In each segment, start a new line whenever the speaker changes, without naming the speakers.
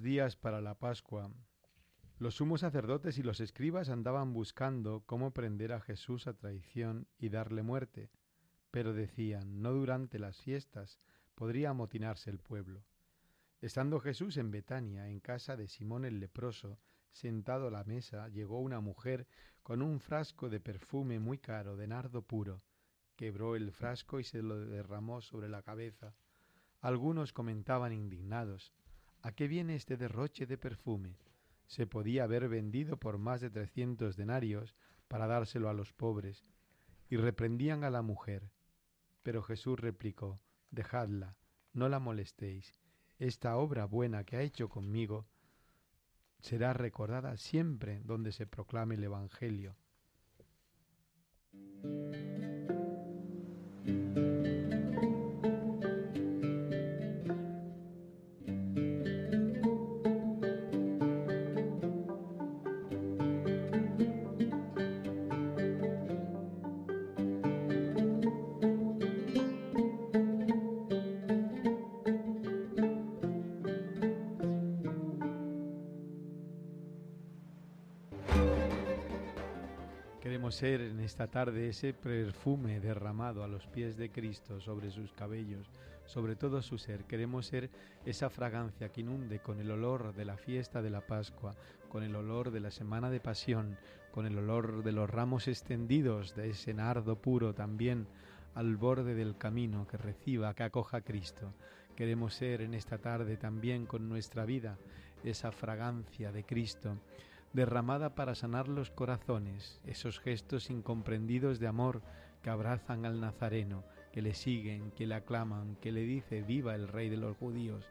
Días para la Pascua. Los sumos sacerdotes y los escribas andaban buscando cómo prender a Jesús a traición y darle muerte, pero decían, no durante las fiestas podría amotinarse el pueblo. Estando Jesús en Betania, en casa de Simón el leproso, sentado a la mesa, llegó una mujer con un frasco de perfume muy caro, de nardo puro. Quebró el frasco y se lo derramó sobre la cabeza. Algunos comentaban indignados, ¿A qué viene este derroche de perfume? Se podía haber vendido por más de trescientos denarios para dárselo a los pobres. Y reprendían a la mujer. Pero Jesús replicó, Dejadla, no la molestéis. Esta obra buena que ha hecho conmigo será recordada siempre donde se proclame el Evangelio. Ser en esta tarde ese perfume derramado a los pies de Cristo sobre sus cabellos, sobre todo su ser. Queremos ser esa fragancia que inunde con el olor de la fiesta de la Pascua, con el olor de la semana de pasión, con el olor de los ramos extendidos, de ese nardo puro también al borde del camino que reciba, que acoja a Cristo. Queremos ser en esta tarde también con nuestra vida esa fragancia de Cristo derramada para sanar los corazones, esos gestos incomprendidos de amor que abrazan al Nazareno, que le siguen, que le aclaman, que le dice viva el Rey de los judíos.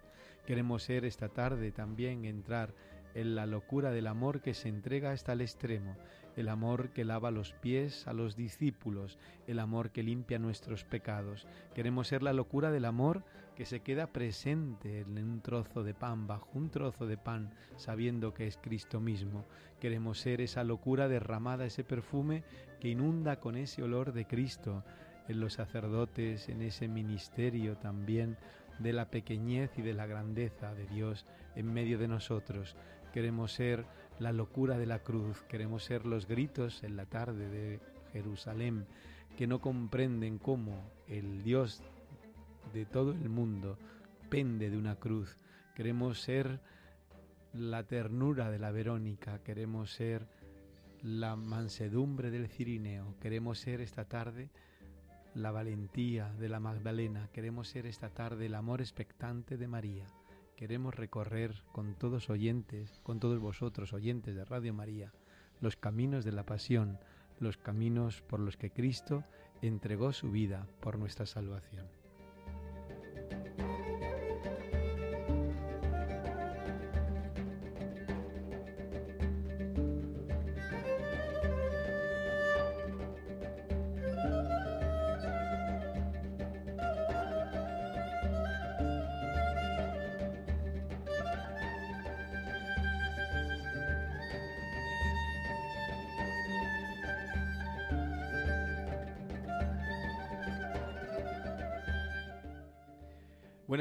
Queremos ser esta tarde también entrar en la locura del amor que se entrega hasta el extremo, el amor que lava los pies a los discípulos, el amor que limpia nuestros pecados. Queremos ser la locura del amor que se queda presente en un trozo de pan, bajo un trozo de pan, sabiendo que es Cristo mismo. Queremos ser esa locura derramada, ese perfume que inunda con ese olor de Cristo en los sacerdotes, en ese ministerio también de la pequeñez y de la grandeza de Dios en medio de nosotros. Queremos ser la locura de la cruz, queremos ser los gritos en la tarde de Jerusalén, que no comprenden cómo el Dios de todo el mundo pende de una cruz. Queremos ser la ternura de la Verónica, queremos ser la mansedumbre del Cirineo, queremos ser esta tarde la valentía de la Magdalena, queremos ser esta tarde el amor expectante de María queremos recorrer con todos oyentes, con todos vosotros oyentes de Radio María, los caminos de la pasión, los caminos por los que Cristo entregó su vida por nuestra salvación.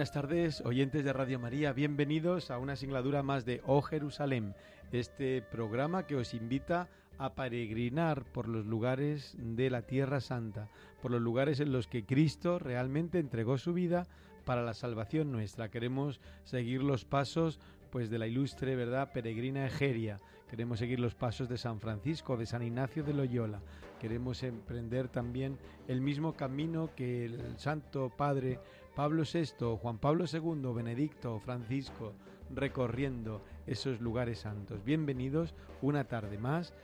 Buenas tardes, oyentes de Radio María, bienvenidos a una singladura más de Oh Jerusalén, este programa que os invita a peregrinar por los lugares de la Tierra Santa, por los lugares en los que Cristo realmente entregó su vida para la salvación nuestra. Queremos seguir los pasos pues de la ilustre, ¿verdad?, peregrina Egeria. Queremos seguir los pasos de San Francisco, de San Ignacio de Loyola. Queremos emprender también el mismo camino que el Santo Padre Pablo VI, Juan Pablo II, Benedicto, Francisco, recorriendo esos lugares santos. Bienvenidos una tarde más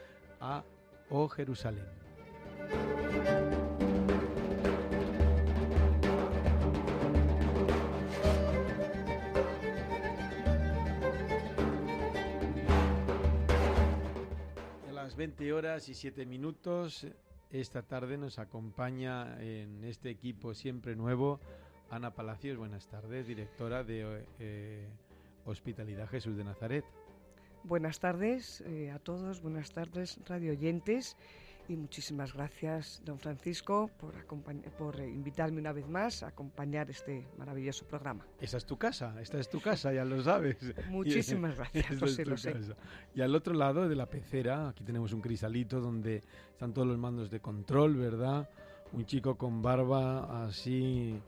a Oh Jerusalén. A las 20 horas y 7 minutos, esta tarde nos acompaña en este equipo siempre nuevo Ana Palacios. Buenas tardes, directora de eh, Hospitalidad Jesús de Nazaret.
Buenas tardes eh, a todos, buenas tardes radio oyentes y muchísimas gracias, don Francisco, por, por invitarme una vez más a acompañar este maravilloso programa.
Esa es tu casa, esta es tu casa, ya lo sabes.
Muchísimas gracias, lo sé, lo sé.
Y al otro lado de la pecera, aquí tenemos un cristalito donde están todos los mandos de control, ¿verdad? Un chico con barba así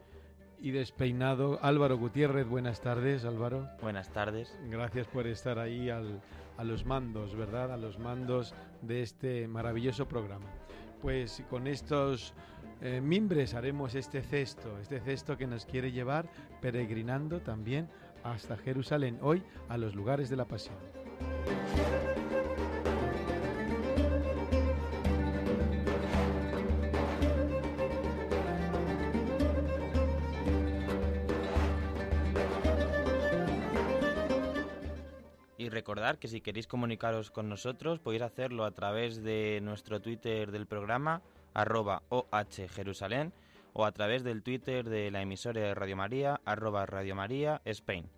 y despeinado. Álvaro Gutiérrez, buenas tardes, Álvaro.
Buenas tardes.
Gracias por estar ahí al, a los mandos, ¿verdad? A los mandos de este maravilloso programa. Pues con estos eh, mimbres haremos este cesto, este cesto que nos quiere llevar peregrinando también hasta Jerusalén, hoy a los lugares de la pasión.
Recordar que si queréis comunicaros con nosotros podéis hacerlo a través de nuestro Twitter del programa arroba ohjerusalén o a través del Twitter de la emisora de Radio María arroba Radio María Spain.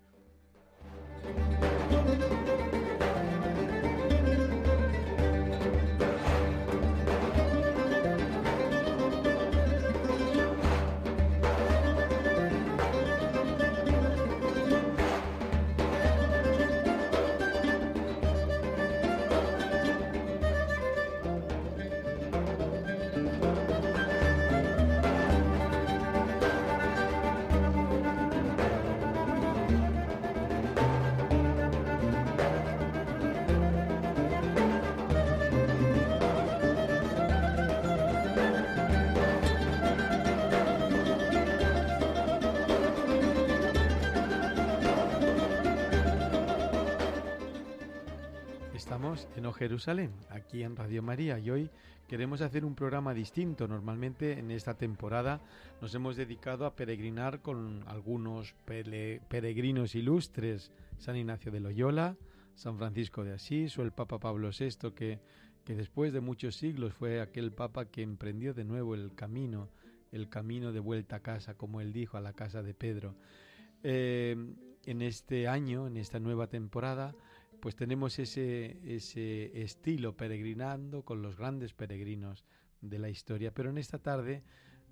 Jerusalén, aquí en Radio María, y hoy queremos hacer un programa distinto. Normalmente en esta temporada nos hemos dedicado a peregrinar con algunos peregrinos ilustres, San Ignacio de Loyola, San Francisco de Asís o el Papa Pablo VI, que, que después de muchos siglos fue aquel Papa que emprendió de nuevo el camino, el camino de vuelta a casa, como él dijo, a la casa de Pedro. Eh, en este año, en esta nueva temporada, pues tenemos ese, ese estilo peregrinando con los grandes peregrinos de la historia. Pero en esta tarde,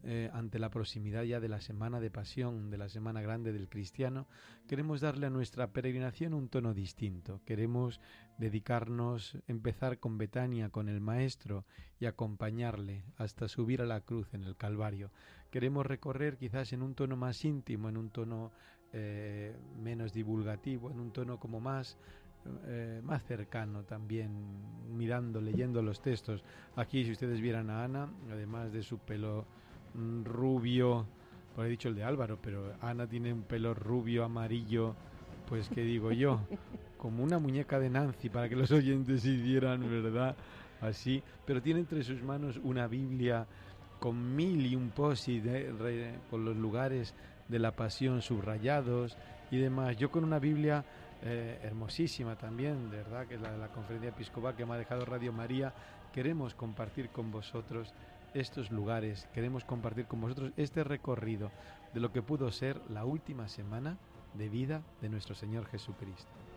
eh, ante la proximidad ya de la Semana de Pasión, de la Semana Grande del Cristiano, queremos darle a nuestra peregrinación un tono distinto. Queremos dedicarnos, empezar con Betania, con el Maestro, y acompañarle hasta subir a la cruz en el Calvario. Queremos recorrer quizás en un tono más íntimo, en un tono eh, menos divulgativo, en un tono como más eh, más cercano también, mirando, leyendo los textos. Aquí, si ustedes vieran a Ana, además de su pelo mm, rubio, por he dicho el de Álvaro, pero Ana tiene un pelo rubio, amarillo, pues qué digo yo, como una muñeca de Nancy, para que los oyentes hicieran, ¿verdad? Así, pero tiene entre sus manos una Biblia con mil y un posit, con los lugares de la pasión subrayados y demás. Yo con una Biblia eh, hermosísima también, de verdad, que es la de la conferencia episcopal que me ha dejado Radio María. Queremos compartir con vosotros estos lugares, queremos compartir con vosotros este recorrido de lo que pudo ser la última semana de vida de nuestro Señor Jesucristo.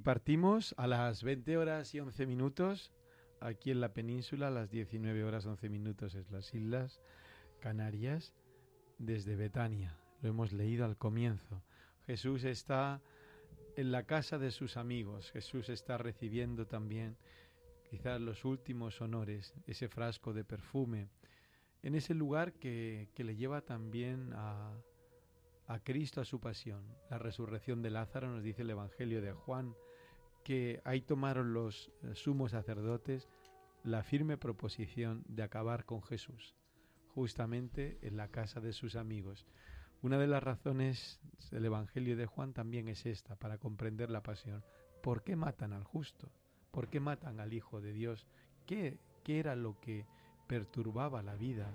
Partimos a las 20 horas y 11 minutos aquí en la península, a las 19 horas 11 minutos es las Islas Canarias, desde Betania. Lo hemos leído al comienzo. Jesús está en la casa de sus amigos. Jesús está recibiendo también quizás los últimos honores, ese frasco de perfume, en ese lugar que, que le lleva también a, a Cristo a su pasión. La resurrección de Lázaro nos dice el Evangelio de Juan, que ahí tomaron los eh, sumos sacerdotes la firme proposición de acabar con Jesús, justamente en la casa de sus amigos. Una de las razones del Evangelio de Juan también es esta, para comprender la pasión. ¿Por qué matan al justo? ¿Por qué matan al Hijo de Dios? ¿Qué, qué era lo que perturbaba la vida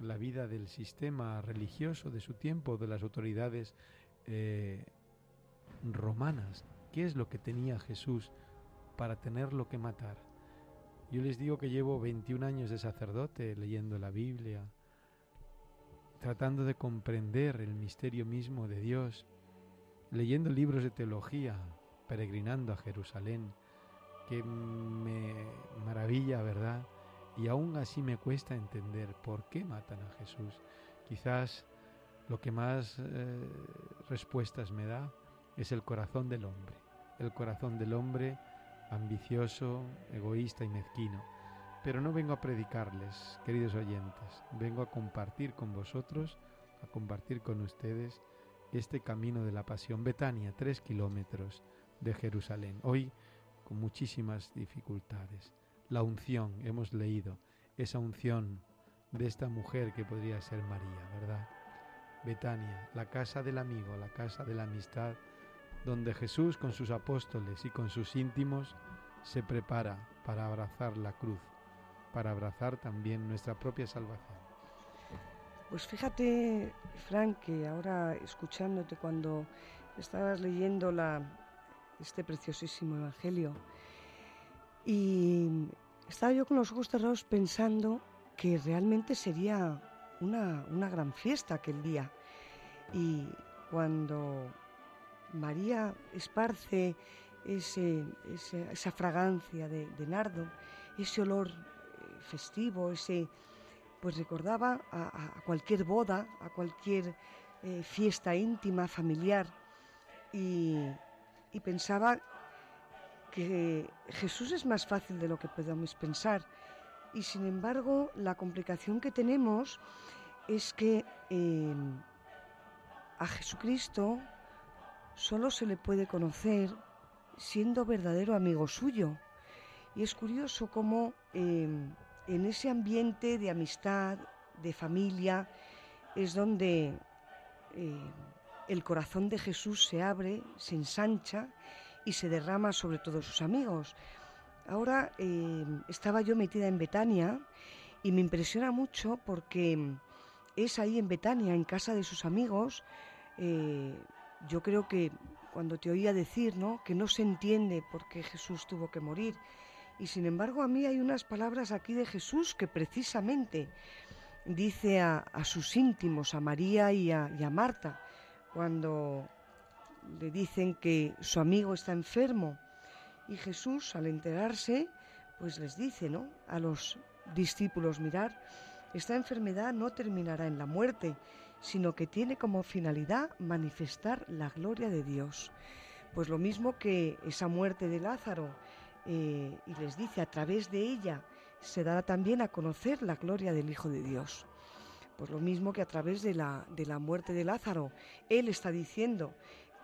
la vida del sistema religioso de su tiempo, de las autoridades eh, romanas. ¿Qué es lo que tenía Jesús para tenerlo que matar? Yo les digo que llevo 21 años de sacerdote leyendo la Biblia, tratando de comprender el misterio mismo de Dios, leyendo libros de teología, peregrinando a Jerusalén, que me maravilla, ¿verdad? y aún así me cuesta entender por qué matan a Jesús. Quizás lo que más eh, respuestas me da es el corazón del hombre, el corazón del hombre ambicioso, egoísta y mezquino. Pero no vengo a predicarles, queridos oyentes, vengo a compartir con vosotros, a compartir con ustedes este camino de la pasión. Betania, tres kilómetros de Jerusalén, hoy con muchísimas dificultades la unción, hemos leído, esa unción de esta mujer que podría ser María, ¿verdad? Betania, la casa del amigo, la casa de la amistad, donde Jesús con sus apóstoles y con sus íntimos se prepara para abrazar la cruz, para abrazar también nuestra propia salvación.
Pues fíjate, Frank, que ahora escuchándote cuando estabas leyendo la, este preciosísimo Evangelio, y estaba yo con los ojos cerrados pensando que realmente sería una, gran fiesta aquel día. Y cuando María esparce esa fragancia de, nardo, ese olor eh, festivo, ese, pues recordaba a, cualquier boda, a cualquier eh, fiesta íntima, familiar, y, pensaba que Jesús es más fácil de lo que podamos pensar. Y sin embargo, la complicación que tenemos es que em, a Jesucristo solo se le puede conocer siendo verdadero amigo suyo. Y es curioso cómo em, en ese ambiente de amistad, de familia, es donde em, el corazón de Jesús se abre, se ensancha y se derrama sobre todos sus amigos. Ahora eh, estaba yo metida en Betania y me impresiona mucho porque es ahí en Betania, en casa de sus amigos. Eh, yo creo que cuando te oía decir ¿no? que no se entiende por qué Jesús tuvo que morir. Y sin embargo a mí hay unas palabras aquí de Jesús que precisamente dice a, sus íntimos, a María y a, y a Marta, cuando le dicen que su amigo está enfermo y Jesús al enterarse pues les dice, ¿no? A los discípulos, mirar, esta enfermedad no terminará en la muerte, sino que tiene como finalidad manifestar la gloria de Dios. Pues lo mismo que esa muerte de Lázaro, eh, y les dice, a través de ella se dará también a conocer la gloria del Hijo de Dios. Pues lo mismo que a través de la, de la muerte de Lázaro, Él está diciendo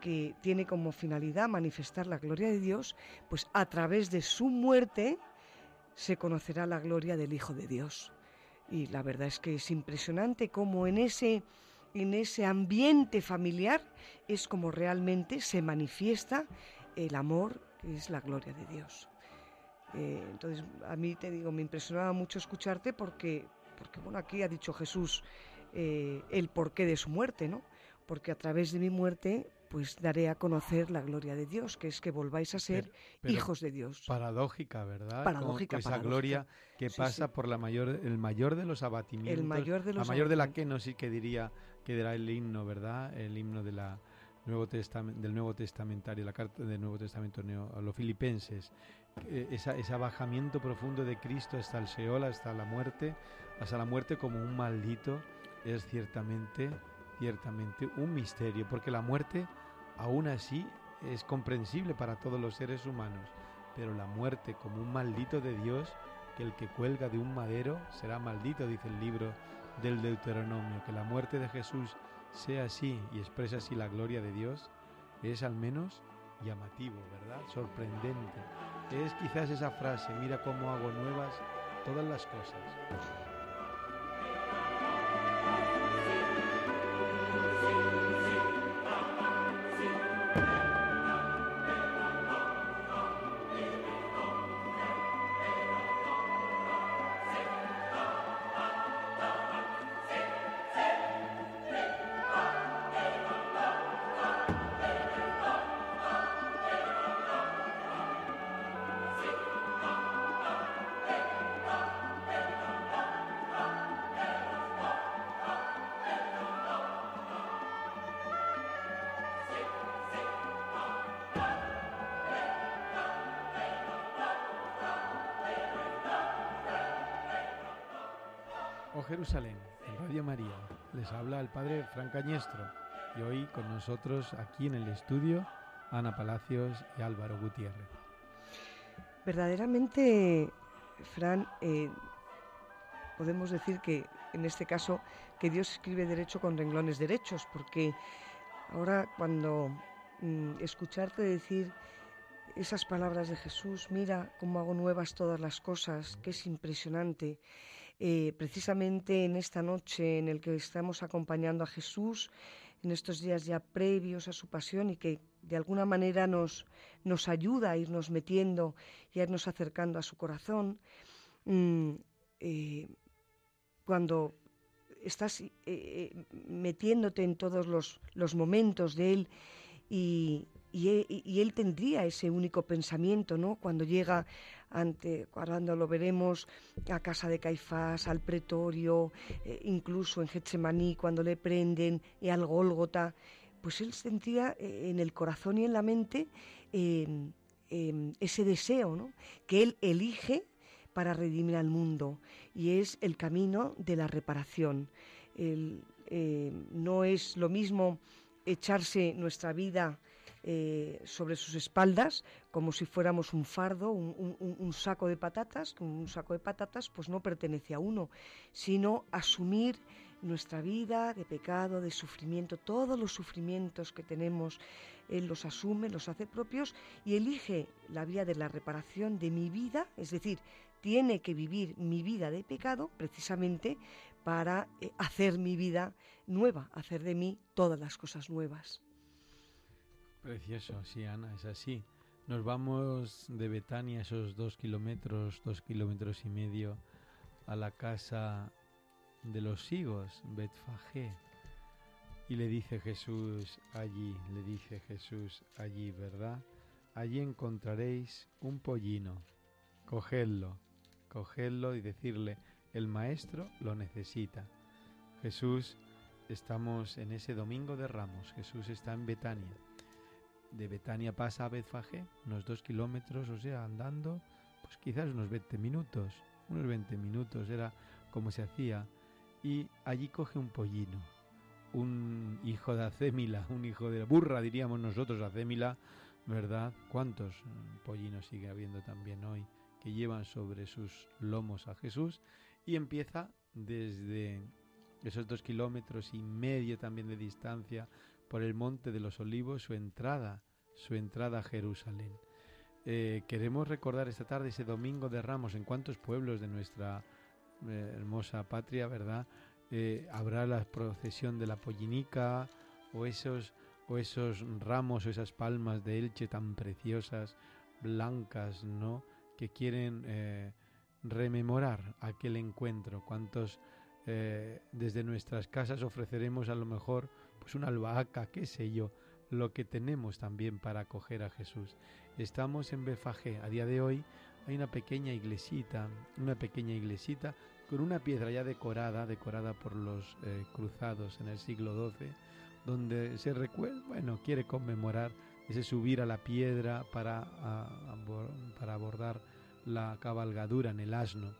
que tiene como finalidad manifestar la gloria de Dios, pues a través de su muerte se conocerá la gloria del Hijo de Dios. Y la verdad es que es impresionante cómo en ese, en ese ambiente familiar es como realmente se manifiesta el amor que es la gloria de Dios. Eh, entonces, a mí te digo, me impresionaba mucho escucharte porque, porque bueno, aquí ha dicho Jesús eh, el porqué de su muerte, ¿no? Porque a través de mi muerte pues daré a conocer la gloria de Dios, que es que volváis a ser hijos de Dios.
Paradójica, ¿verdad? Paradójica. esa gloria que pasa por la mayor, el mayor de los abatimientos. El mayor de los La mayor de la que no sí que diría que era el himno, ¿verdad? El himno de la Nuevo del Nuevo Testamentario, la carta del Nuevo Testamento a los filipenses. ese abajamiento profundo de Cristo hasta el Seol, hasta la muerte, hasta la muerte como un maldito, es ciertamente, ciertamente un misterio, porque la muerte Aún así es comprensible para todos los seres humanos, pero la muerte como un maldito de Dios que el que cuelga de un madero será maldito, dice el libro del Deuteronomio. Que la muerte de Jesús sea así y expresa así la gloria de Dios es al menos llamativo, ¿verdad? Sorprendente. Es quizás esa frase, mira cómo hago nuevas todas las cosas. Jerusalén, en Radio María, les habla el Padre Fran Cañestro y hoy con nosotros aquí en el estudio Ana Palacios y Álvaro Gutiérrez.
Verdaderamente, Fran, eh, podemos decir que en este caso que Dios escribe derecho con renglones derechos, porque ahora cuando mm, escucharte decir esas palabras de Jesús, mira cómo hago nuevas todas las cosas, que es impresionante. Eh, precisamente en esta noche en el que estamos acompañando a Jesús, en estos días ya previos a su pasión y que de alguna manera nos, nos ayuda a irnos metiendo y a irnos acercando a su corazón, mm, eh, cuando estás eh, metiéndote en todos los, los momentos de Él y, e, y, él tendría ese único pensamiento, ¿no? Cuando llega ante, cuando lo veremos a casa de Caifás, al pretorio, eh, incluso en Getsemaní, cuando le prenden, y al Gólgota, pues él sentía eh, en el corazón y en la mente em, em, ese deseo, ¿no? Que él elige para redimir al mundo y es el camino de la reparación. Em, no es lo mismo echarse nuestra vida eh, sobre sus espaldas como si fuéramos un fardo, un, saco de patatas, un saco de patatas pues no pertenece a uno, sino asumir nuestra vida de pecado, de sufrimiento, todos los sufrimientos que tenemos, Él los asume, los hace propios y elige la vía de la reparación de mi vida, es decir, tiene que vivir mi vida de pecado precisamente para eh, hacer mi vida nueva, hacer de mí todas las cosas nuevas.
Precioso, sí, Ana, es así. Nos vamos de Betania esos dos kilómetros, dos kilómetros y medio, a la casa de los higos, Betfagé. Y le dice Jesús allí, le dice Jesús allí, ¿verdad? Allí encontraréis un pollino. Cogedlo, cogedlo y decirle, el maestro lo necesita. Jesús, estamos en ese domingo de Ramos, Jesús está en Betania de Betania pasa a Betfagé, unos dos kilómetros, o sea, andando, pues quizás unos 20 minutos, unos 20 minutos, era como se hacía, y allí coge un pollino, un hijo de Acémila, un hijo de burra, diríamos nosotros, Acémila, ¿verdad? ¿Cuántos pollinos sigue habiendo también hoy que llevan sobre sus lomos a Jesús? Y empieza desde esos dos kilómetros y medio también de distancia por el monte de los olivos su entrada, su entrada a Jerusalén. Eh, queremos recordar esta tarde ese domingo de Ramos en cuántos pueblos de nuestra eh, hermosa patria, ¿verdad? Eh, habrá la procesión de la pollinica o esos, o esos ramos o esas palmas de Elche tan preciosas, blancas, ¿no? Que quieren rememorar aquel encuentro. Cuántos desde nuestras casas ofreceremos a lo mejor pues una albahaca, qué sé yo, lo que tenemos también para acoger a Jesús. Estamos en Befagé, a día de hoy hay una pequeña iglesita, una pequeña iglesita con una piedra ya decorada, decorada por los eh, cruzados en el siglo XII, donde se recuerda, bueno, quiere conmemorar ese subir a la piedra para, para abordar la cabalgadura en el asno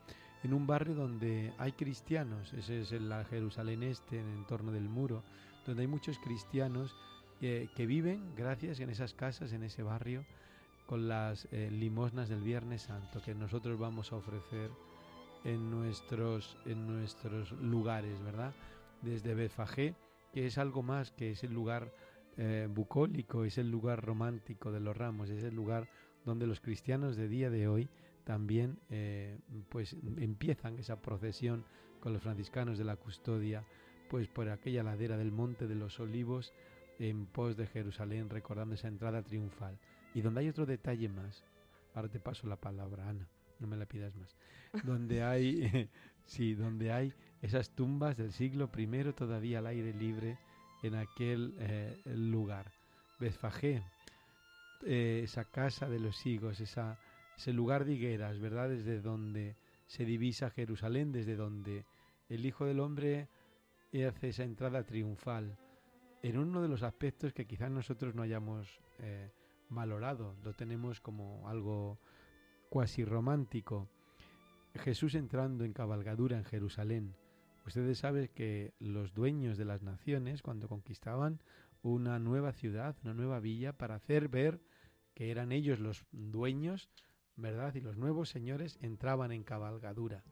en un barrio donde hay cristianos, ese es el Jerusalén este, en el entorno del muro, donde hay muchos cristianos eh, que viven, gracias en esas casas, en ese barrio, con las eh, limosnas del Viernes Santo que nosotros vamos a ofrecer en nuestros, en nuestros lugares, ¿verdad? Desde Betfagé, que es algo más que es el lugar eh, bucólico, es el lugar romántico de los ramos, es el lugar donde los cristianos de día de hoy también pues empiezan esa procesión con los franciscanos de la custodia pues por aquella ladera del monte de los olivos en pos de Jerusalén recordando esa entrada triunfal. Y donde hay otro detalle más ahora te paso la palabra Ana no me la pidas más. Donde hay sí donde hay esas tumbas del siglo I todavía al aire libre en aquel eh, lugar. Bezfagé eh, esa casa de los higos ese lugar de higueras, ¿verdad? Desde donde se divisa Jerusalén, desde donde el Hijo del Hombre hace esa entrada triunfal, en uno de los aspectos que quizás nosotros no hayamos eh, valorado, lo tenemos como algo cuasi romántico. Jesús entrando en cabalgadura en Jerusalén. Ustedes saben que los dueños de las naciones, cuando conquistaban una nueva ciudad, una nueva villa, para hacer ver que eran ellos los dueños, ¿verdad? Y los nuevos señores entraban en cabalgadura.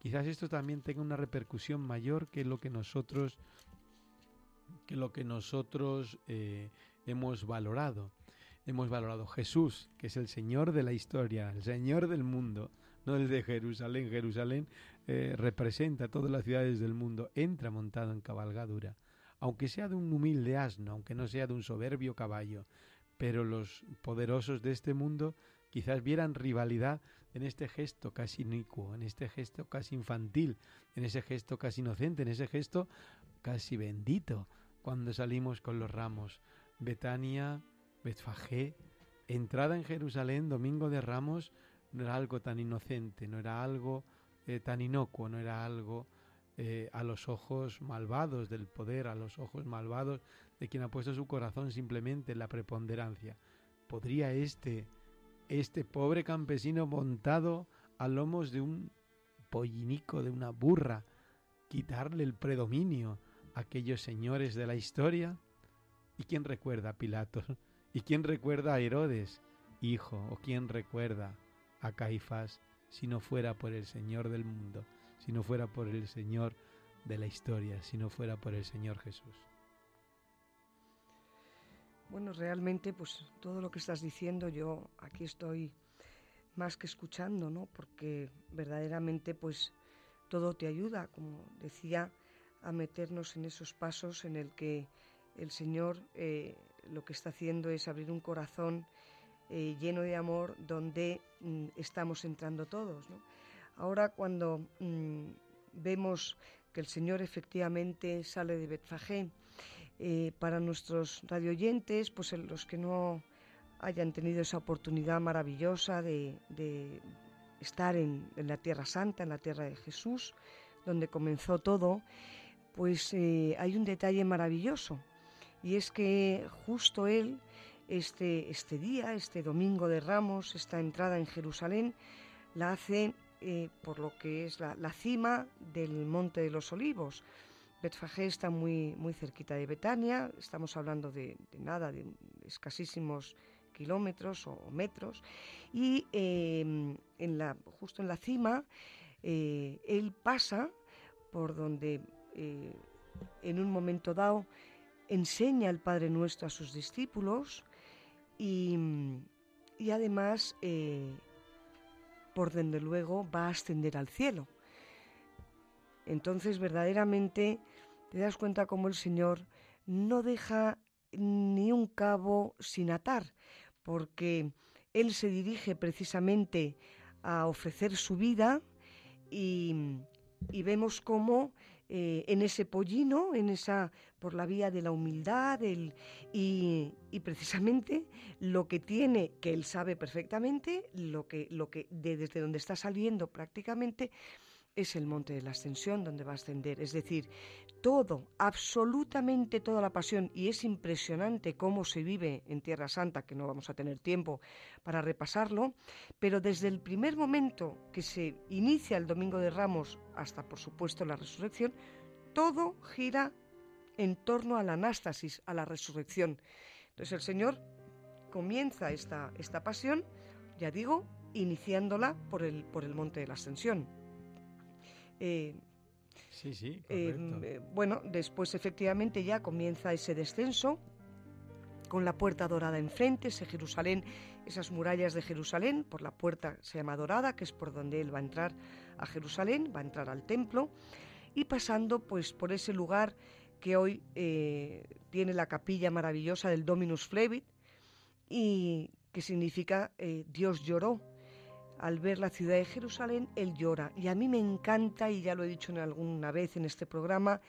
Quizás esto también tenga una repercusión mayor que lo que nosotros que lo que nosotros eh, hemos valorado. Hemos valorado Jesús, que es el Señor de la historia, el Señor del mundo, no el de Jerusalén. Jerusalén eh, representa todas las ciudades del mundo, entra montado en cabalgadura, aunque sea de un humilde asno, aunque no sea de un soberbio caballo, pero los poderosos de este mundo quizás vieran rivalidad en este gesto casi inicuo, en este gesto casi infantil, en ese gesto casi inocente, en ese gesto casi bendito, cuando salimos con los ramos. Betania, Betfagé, entrada en Jerusalén, domingo de ramos, no era algo tan inocente, no era algo eh, tan inocuo, no era algo eh, a los ojos malvados del poder, a los ojos malvados de quien ha puesto su corazón simplemente en la preponderancia. ¿Podría este este pobre campesino montado a lomos de un pollinico, de una burra, quitarle el predominio a aquellos señores de la historia? ¿Y quién recuerda a Pilato? ¿Y quién recuerda a Herodes, hijo? ¿O quién recuerda a Caifás si no fuera por el Señor del mundo, si no fuera por el Señor de la historia, si no fuera por el Señor Jesús?
Bueno, realmente, pues todo lo que estás diciendo, yo aquí estoy más que escuchando, ¿no? Porque verdaderamente, pues todo te ayuda, como decía, a meternos en esos pasos en el que el Señor eh, lo que está haciendo es abrir un corazón eh, lleno de amor donde mm, estamos entrando todos. ¿no? Ahora cuando mm, vemos que el Señor efectivamente sale de Betfagé eh, para nuestros radioyentes, pues los que no hayan tenido esa oportunidad maravillosa de, estar en, la Tierra Santa, en la Tierra de Jesús, donde comenzó todo, pues eh, hay un detalle maravilloso y es que justo él, este, este día, este domingo de Ramos, esta entrada en Jerusalén, la hace eh, por lo que es la, la cima del Monte de los Olivos, Betfagé está muy, muy cerquita de Betania, estamos hablando de, nada, de escasísimos kilómetros o, metros, y em, en la, justo en la cima eh, él pasa por donde eh, en un momento dado enseña el Padre Nuestro a sus discípulos y, y además eh, por donde luego va a ascender al cielo. Entonces verdaderamente te das cuenta cómo el Señor no deja ni un cabo sin atar, porque Él se dirige precisamente a ofrecer su vida y, vemos cómo eh, en ese pollino, en esa, por la vía de la humildad, y, y, precisamente lo que tiene, que él sabe perfectamente, lo que, lo que desde donde está saliendo prácticamente, es el monte de la ascensión donde va a ascender. Es decir, todo, absolutamente toda la pasión, y es impresionante cómo se vive en Tierra Santa, que no vamos a tener tiempo para repasarlo, pero desde el primer momento que se inicia el Domingo de Ramos hasta, por supuesto, la resurrección, todo gira en torno a la anástasis, a la resurrección. Entonces el Señor comienza esta, esta pasión, ya digo, iniciándola por el, por el monte de la ascensión.
Eh, sí, sí.
Eh, bueno, después efectivamente ya comienza ese descenso con la puerta dorada enfrente, ese Jerusalén, esas murallas de Jerusalén, por la puerta se llama dorada, que es por donde él va a entrar a Jerusalén, va a entrar al templo, y pasando pues por ese lugar que hoy eh, tiene la capilla maravillosa del Dominus Flevit, y que significa eh, Dios lloró. Al ver la ciudad de Jerusalén, Él llora. Y a mí me encanta, y ya lo he dicho en alguna vez en este programa,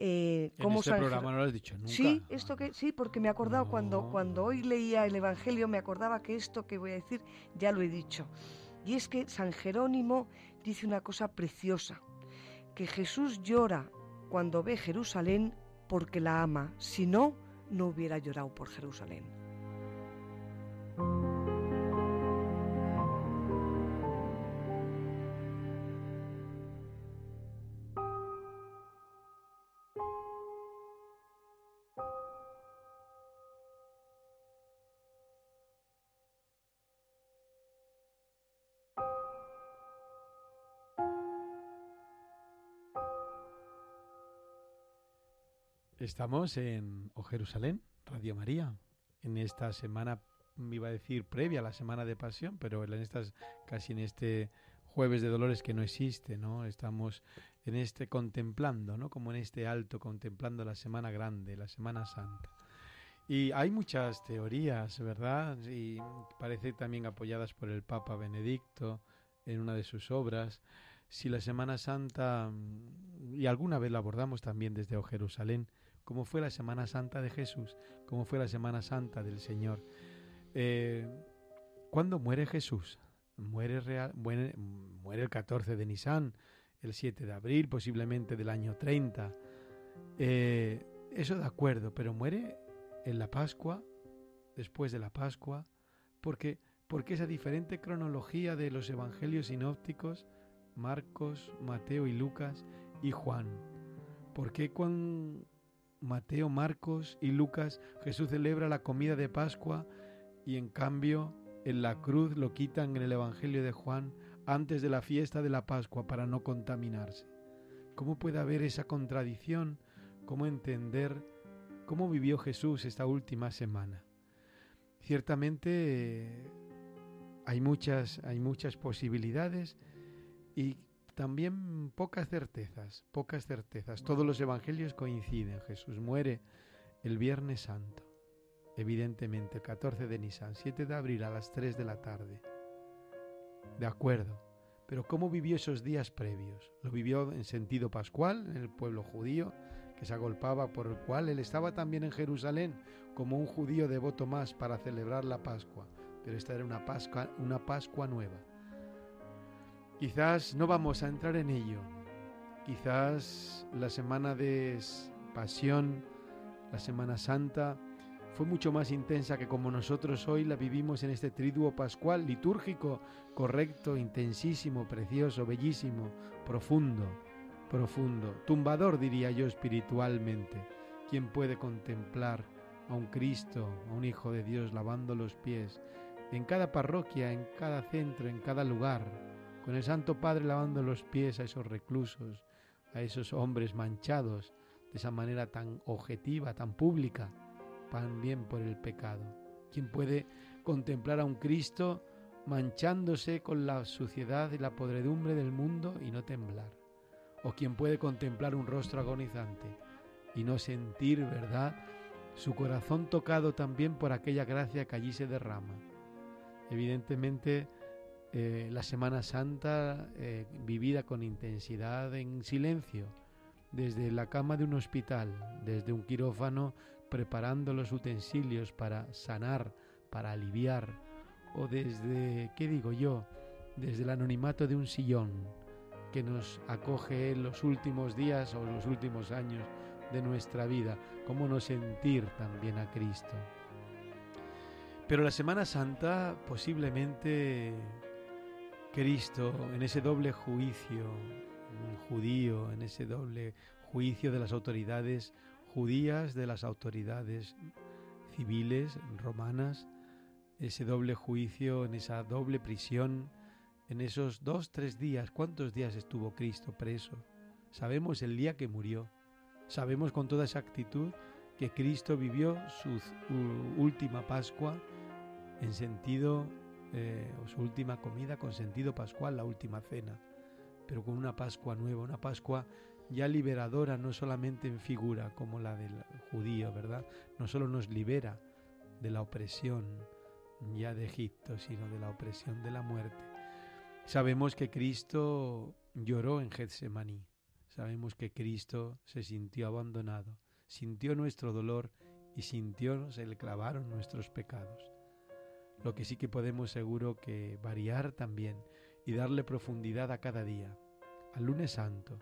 eh, en este programa no lo has dicho nunca.
Sí, esto que, sí, porque me he acordado cuando, cuando hoy leía el Evangelio, me acordaba que esto que voy a decir ya lo he dicho. Y es que San Jerónimo dice una cosa preciosa, que Jesús llora cuando ve Jerusalén porque la ama, si no, no hubiera llorado por Jerusalén.
Estamos en O Jerusalén, Radio María, en esta semana, me iba a decir previa a la semana de pasión, pero en estas, casi en este jueves de dolores que no existe, ¿no? Estamos en este contemplando, ¿no? Como en este alto, contemplando la semana grande, la semana santa. Y hay muchas teorías, ¿verdad? Y parece también apoyadas por el Papa Benedicto en una de sus obras. Si la Semana Santa, y alguna vez la abordamos también desde O Jerusalén, cómo fue la Semana Santa de Jesús, cómo fue la Semana Santa del Señor. Eh, ¿Cuándo muere Jesús? Muere, real, muere, el 14 de Nisan, el 7 de abril, posiblemente del año 30. Eh, eso de acuerdo, pero muere en la Pascua, después de la Pascua, porque, porque esa diferente cronología de los evangelios sinópticos, Marcos, Mateo y Lucas y Juan. ¿Por qué cuando Mateo, Marcos y Lucas, Jesús celebra la comida de Pascua y en cambio en la cruz lo quitan en el Evangelio de Juan antes de la fiesta de la Pascua para no contaminarse. ¿Cómo puede haber esa contradicción? ¿Cómo entender cómo vivió Jesús esta última semana? Ciertamente eh, hay muchas, hay muchas posibilidades y también pocas certezas, pocas certezas. Todos los evangelios coinciden. Jesús muere el Viernes Santo, evidentemente el 14 de Nisan, 7 de abril a las 3 de la tarde. De acuerdo, pero ¿cómo vivió esos días previos? Lo vivió en sentido pascual, en el pueblo judío, que se agolpaba por el cual él estaba también en Jerusalén como un judío devoto más para celebrar la Pascua, pero esta era una Pascua, una Pascua nueva Quizás no vamos a entrar en ello. Quizás la semana de pasión, la Semana Santa, fue mucho más intensa que como nosotros hoy la vivimos en este triduo pascual litúrgico, correcto, intensísimo, precioso, bellísimo, profundo, profundo, tumbador diría yo espiritualmente. ¿Quién puede contemplar a un Cristo, a un Hijo de Dios lavando los pies en cada parroquia, en cada centro, en cada lugar? Con el Santo Padre lavando los pies a esos reclusos, a esos hombres manchados de esa manera tan objetiva, tan pública, también por el pecado. ¿Quién puede contemplar a un Cristo manchándose con la suciedad y la podredumbre del mundo y no temblar? ¿O quién puede contemplar un rostro agonizante y no sentir, verdad, su corazón tocado también por aquella gracia que allí se derrama? Evidentemente, eh, la Semana Santa eh, vivida con intensidad en silencio, desde la cama de un hospital, desde un quirófano preparando los utensilios para sanar, para aliviar, o desde, ¿qué digo yo?, desde el anonimato de un sillón que nos acoge en los últimos días o los últimos años de nuestra vida, cómo no sentir también a Cristo. Pero la Semana Santa posiblemente Cristo en ese doble juicio judío, en ese doble juicio de las autoridades judías, de las autoridades civiles romanas, ese doble juicio, en esa doble prisión, en esos dos, tres días. ¿Cuántos días estuvo Cristo preso? Sabemos el día que murió. Sabemos con toda exactitud que Cristo vivió su última Pascua en sentido, eh, su última comida con sentido pascual, la última cena, pero con una Pascua nueva, una Pascua ya liberadora, no solamente en figura como la del judío, ¿verdad? No solo nos libera de la opresión ya de Egipto, sino de la opresión de la muerte. Sabemos que Cristo lloró en Getsemaní. Sabemos que Cristo se sintió abandonado, sintió nuestro dolor y sintió, se le clavaron nuestros pecados. Lo que sí que podemos seguro que variar también y darle profundidad a cada día. Al lunes santo,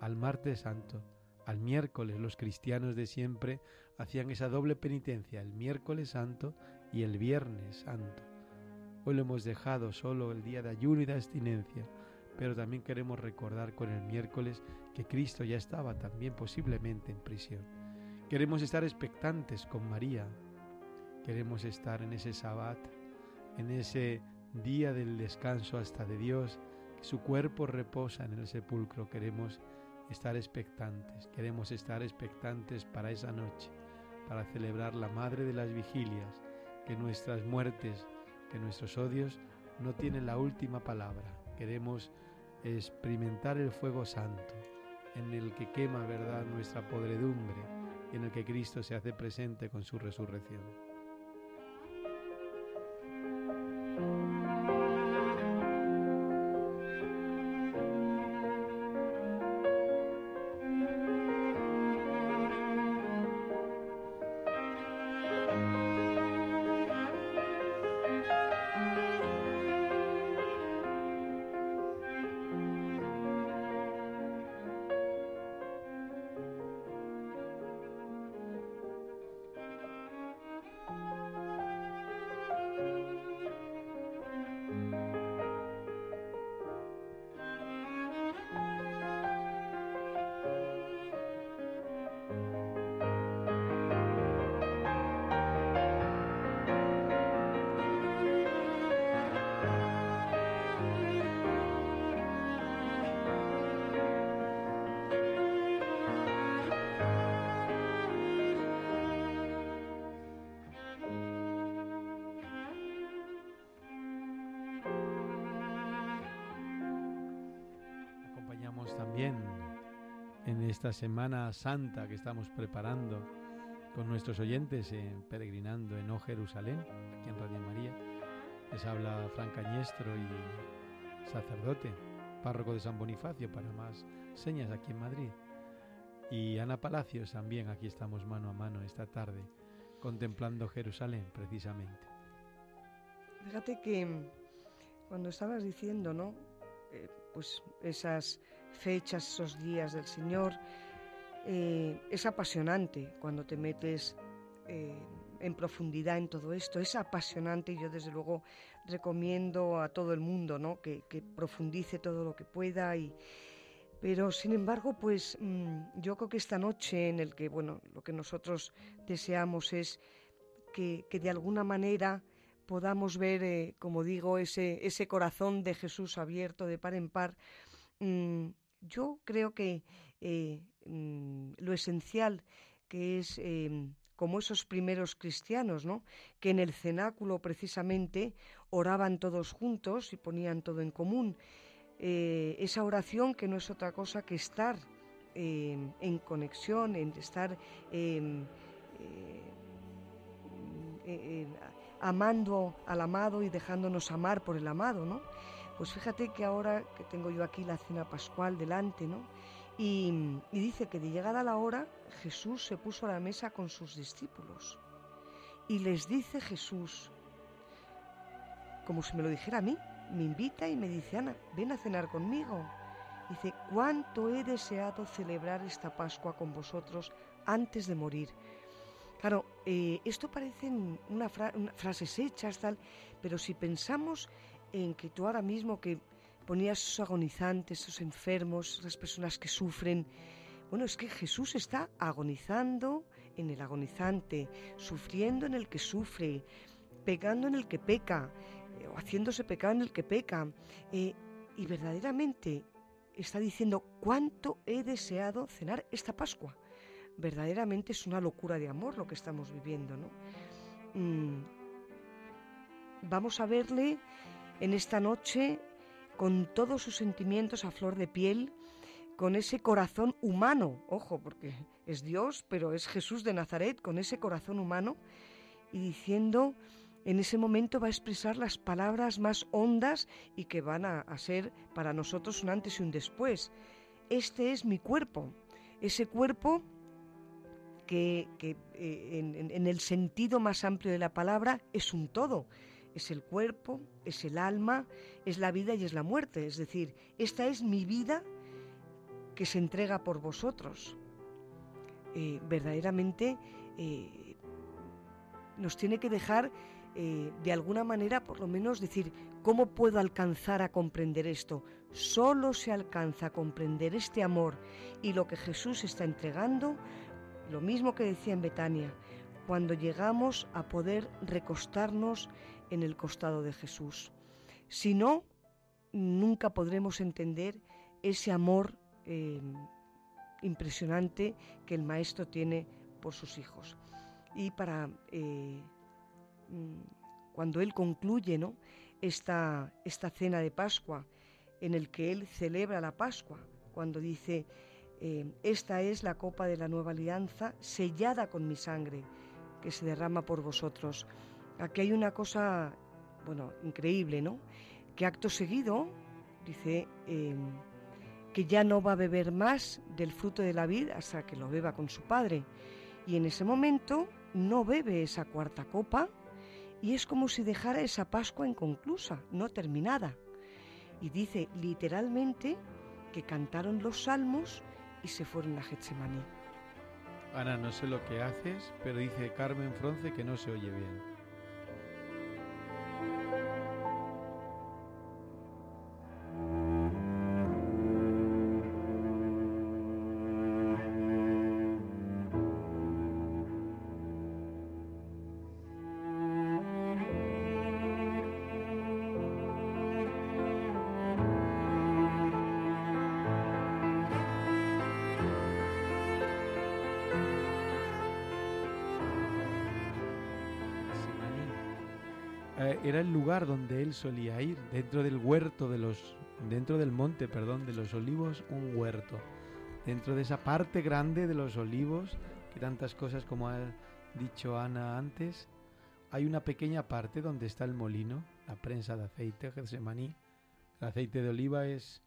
al martes santo, al miércoles los cristianos de siempre hacían esa doble penitencia, el miércoles santo y el viernes santo. Hoy lo hemos dejado solo el día de ayuno y de abstinencia, pero también queremos recordar con el miércoles que Cristo ya estaba también posiblemente en prisión. Queremos estar expectantes con María, queremos estar en ese sabbat, en ese día del descanso hasta de Dios, que su cuerpo reposa en el sepulcro, queremos estar expectantes, queremos estar expectantes para esa noche, para celebrar la madre de las vigilias, que nuestras muertes, que nuestros odios no tienen la última palabra. Queremos experimentar el fuego santo, en el que quema, verdad, nuestra podredumbre, y en el que Cristo se hace presente con su resurrección. Esta Semana Santa que estamos preparando con nuestros oyentes en Peregrinando en O Jerusalén, aquí en Radio María. Les habla Fran Cañestro y sacerdote, párroco de San Bonifacio, para más señas aquí en Madrid. Y Ana Palacios también, aquí estamos mano a mano esta tarde, contemplando Jerusalén precisamente.
Fíjate que cuando estabas diciendo, ¿no? Eh, pues esas fechas, esos días del Señor. Eh, es apasionante cuando te metes eh, en profundidad en todo esto, es apasionante y yo desde luego recomiendo a todo el mundo ¿no? que, profundice todo lo que pueda y, pero sin embargo, pues mm, yo creo que esta noche en el que, bueno, lo que nosotros deseamos es que, de alguna manera podamos ver, eh, como digo, ese, ese corazón de Jesús abierto de par en par, mm, yo creo que eh, mm, lo esencial que es em, como esos primeros cristianos, ¿no? que en el cenáculo precisamente oraban todos juntos y ponían todo en común. Eh, esa oración que no es otra cosa que estar em, en conexión, en estar em, eh, amando al amado y dejándonos amar por el amado, ¿no? Pues fíjate que ahora que tengo yo aquí la cena pascual delante, ¿no? Y, dice que de llegada la hora Jesús se puso a la mesa con sus discípulos. Y les dice Jesús, como si me lo dijera a mí, me invita y me dice, Ana, ven a cenar conmigo. Dice, cuánto he deseado celebrar esta Pascua con vosotros antes de morir. Claro, eh, esto parecen una frases hechas, tal, pero si pensamos en que tú ahora mismo que ponías esos agonizantes, esos enfermos, esas personas que sufren, bueno, es que Jesús está agonizando en el agonizante, sufriendo en el que sufre, pecando en el que peca, eh, o haciéndose pecado en el que peca. Eh, y verdaderamente está diciendo cuánto he deseado cenar esta Pascua. Verdaderamente es una locura de amor lo que estamos viviendo, ¿no? Mm. Vamos a verle en esta noche con todos sus sentimientos a flor de piel, con ese corazón humano, ojo, porque es Dios, pero es Jesús de Nazaret, con ese corazón humano, y diciendo, en ese momento va a expresar las palabras más hondas y que van a, ser para nosotros un antes y un después. Este es mi cuerpo, ese cuerpo que, eh, en, el sentido más amplio de la palabra es un todo. Es el cuerpo, es el alma, es la vida y es la muerte. Es decir, esta es mi vida que se entrega por vosotros. Eh, verdaderamente eh, nos tiene que dejar eh, de alguna manera, por lo menos, decir, ¿cómo puedo alcanzar a comprender esto? Solo se alcanza a comprender este amor y lo que Jesús está entregando, lo mismo que decía en Betania, cuando llegamos a poder recostarnos en el costado de Jesús. Si no, nunca podremos entender ese amor eh, impresionante que el Maestro tiene por sus hijos. Y para eh, Mm, cuando él concluye ¿no? esta, esta cena de Pascua, en el que él celebra la Pascua, cuando dice, eh, esta es la copa de la nueva alianza sellada con mi sangre, que se derrama por vosotros. Aquí hay una cosa, bueno, increíble, ¿no? Que acto seguido dice eh, que ya no va a beber más del fruto de la vid hasta que lo beba con su padre. Y en ese momento no bebe esa cuarta copa, y es como si dejara esa Pascua inconclusa, no terminada. Y dice literalmente que cantaron los salmos y se fueron a Getsemaní.
Ana, no sé lo que haces, pero dice Carmen Fronce que no se oye bien. Lugar donde él solía ir, dentro del huerto de los, dentro del monte, perdón, de los olivos, un huerto. Dentro de esa parte grande de los olivos, que tantas cosas como ha dicho Ana antes, hay una pequeña parte donde está el molino, la prensa de aceite, Getsemaní. El aceite de oliva es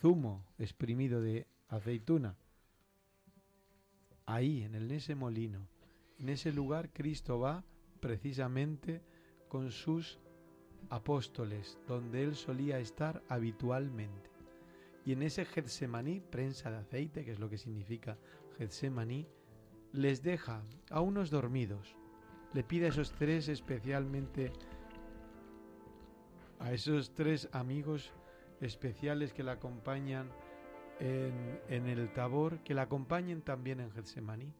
zumo exprimido de aceituna. Ahí, en el, en ese molino, en ese lugar, Cristo va precisamente con sus apóstoles, donde él solía estar habitualmente. Y en ese Getsemaní, prensa de aceite, que es lo que significa Getsemaní, les deja a unos dormidos. Le pide a esos tres especialmente, a esos tres amigos especiales que la acompañan en, el Tabor, que la acompañen también en Getsemaní.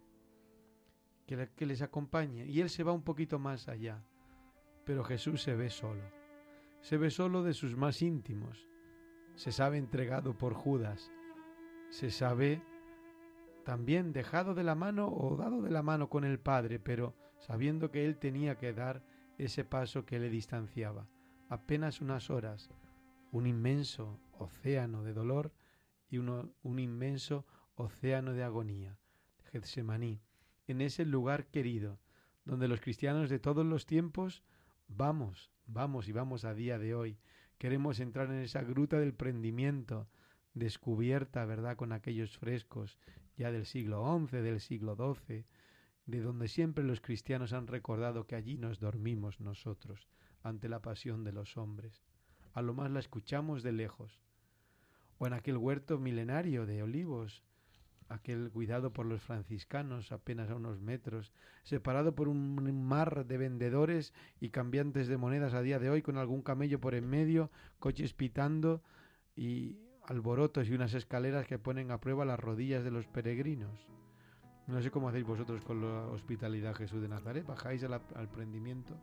Que, que les acompañe. Y él se va un poquito más allá pero Jesús se ve solo. Se ve solo de sus más íntimos. Se sabe entregado por Judas. Se sabe también dejado de la mano o dado de la mano con el Padre, pero sabiendo que él tenía que dar ese paso que le distanciaba. Apenas unas horas, un inmenso océano de dolor y un inmenso océano de agonía. Getsemaní, en ese lugar querido, donde los cristianos de todos los tiempos Vamos, vamos y vamos a día de hoy. Queremos entrar en esa gruta del prendimiento, descubierta, ¿verdad?, con aquellos frescos ya del siglo XI, del siglo XII, de donde siempre los cristianos han recordado que allí nos dormimos nosotros ante la pasión de los hombres. A lo más la escuchamos de lejos. O en aquel huerto milenario de olivos, aquel cuidado por los franciscanos apenas a unos metros, separado por un mar de vendedores y cambiantes de monedas a día de hoy, con algún camello por en medio, coches pitando y alborotos y unas escaleras que ponen a prueba las rodillas de los peregrinos. No sé cómo hacéis vosotros con la hospitalidad Jesús de Nazaret, bajáis al, al prendimiento.